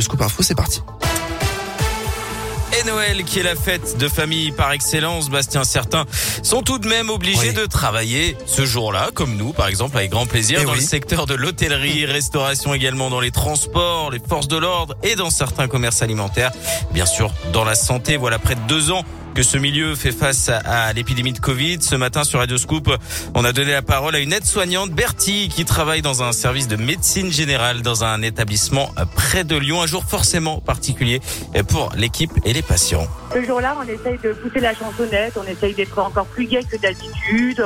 Le Scoop Info, c'est parti. Et Noël, qui est la fête de famille par excellence, Bastien, certains sont tout de même obligés Oui. de travailler ce jour-là, comme nous, par exemple, avec grand plaisir, Eh dans oui. le secteur de l'hôtellerie, restauration également, dans les transports, les forces de l'ordre et dans certains commerces alimentaires. Bien sûr, dans la santé, voilà près de deux ans ce milieu fait face à, l'épidémie de Covid. Ce matin sur Radio Scoop, on a donné la parole à une aide-soignante, Bertie, qui travaille dans un service de médecine générale dans un établissement près de Lyon. Un jour forcément particulier pour l'équipe et les patients. Ce jour-là, on essaye de pousser la chansonnette, on essaye d'être encore plus gai que d'habitude,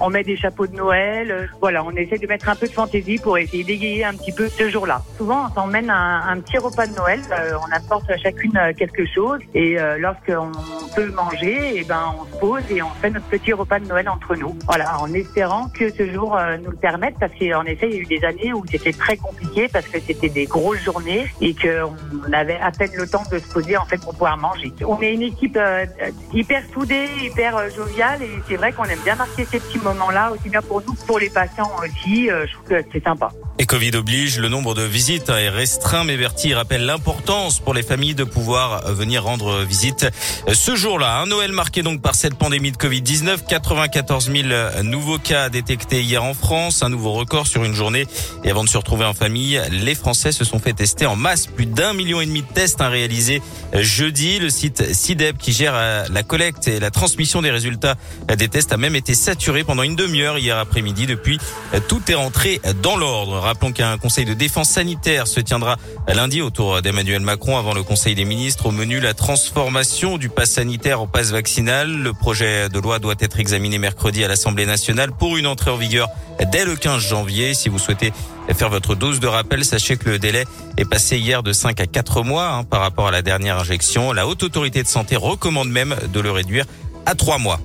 on, met des chapeaux de Noël, voilà, on essaye de mettre un peu de fantaisie pour essayer d'égayer un petit peu ce jour-là. Souvent, on s'emmène un, un petit repas de Noël, euh, on apporte à chacune quelque chose et euh, lorsqu'on peut manger, et ben on se pose et on fait notre petit repas de Noël entre nous. Voilà, en espérant que ce jour euh, nous le permette parce qu'en effet, il y a eu des années où c'était très compliqué parce que c'était des grosses journées et qu'on avait à peine le temps de se poser en fait pour pouvoir manger. On est une équipe euh, hyper soudée, hyper euh, joviale et c'est vrai qu'on aime bien marquer ces petits moments-là aussi bien pour nous que pour les patients aussi. Je trouve que c'est sympa. Et Covid oblige, le nombre de visites est restreint, mais Bertie rappelle l'importance pour les familles de pouvoir venir rendre visite ce jour-là. Un Noël marqué donc par cette pandémie de Covid-19, 94 000 nouveaux cas détectés hier en France, un nouveau record sur une journée. Et avant de se retrouver en famille, les Français se sont fait tester en masse. Plus d'un million et demi de tests hein, réalisés jeudi. Le site CIDEP qui gère euh, la collecte et la transmission des résultats des tests a même été saturé pendant une demi-heure hier après-midi. Depuis, tout est rentré dans l'ordre. Rappelons qu'un conseil de défense sanitaire se tiendra lundi autour d'Emmanuel Macron avant le conseil des ministres. Au menu, la transformation du pass sanitaire en pass vaccinal. Le projet de loi doit être examiné mercredi à l'Assemblée nationale pour une entrée en vigueur dès le 15 janvier. Si vous souhaitez faire votre dose de rappel, sachez que le délai est passé hier de 5 à 4 mois hein, par rapport à la dernière injection. La haute autorité de santé recommande même de le réduire à 3 mois.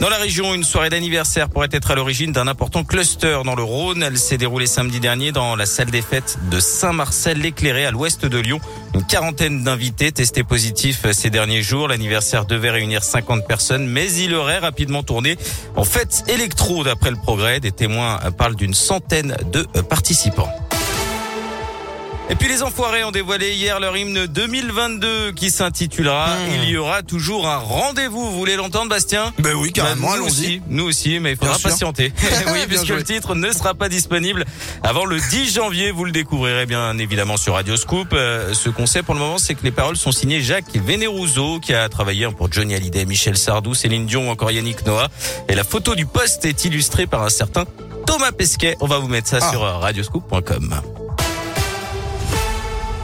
Dans la région, une soirée d'anniversaire pourrait être à l'origine d'un important cluster dans le Rhône. Elle s'est déroulée samedi dernier dans la salle des fêtes de Saint-Marcel-l'Éclairé à l'ouest de Lyon. Une quarantaine d'invités testés positifs ces derniers jours. L'anniversaire devait réunir 50 personnes, mais il aurait rapidement tourné en fête électro d'après le progrès. Des témoins parlent d'une centaine de participants. Et puis les Enfoirés ont dévoilé hier leur hymne 2022 qui s'intitulera Mmh. Il y aura toujours un rendez-vous. Vous voulez l'entendre, Bastien? Ben oui, carrément, Bah, nous aussi, nous aussi, mais il faudra Bien patienter. oui, Bien puisque le titre ne sera pas disponible avant le 10 janvier. Vous le découvrirez bien évidemment sur Radio Scoop. Euh, ce qu'on sait pour le moment, c'est que les paroles sont signées Jacques Vénérouzeau, qui a travaillé pour Johnny Hallyday, Michel Sardou, Céline Dion ou encore Yannick Noah. Et la photo du poste est illustrée par un certain Thomas Pesquet. On va vous mettre ça Ah. sur euh, radioscoop.com.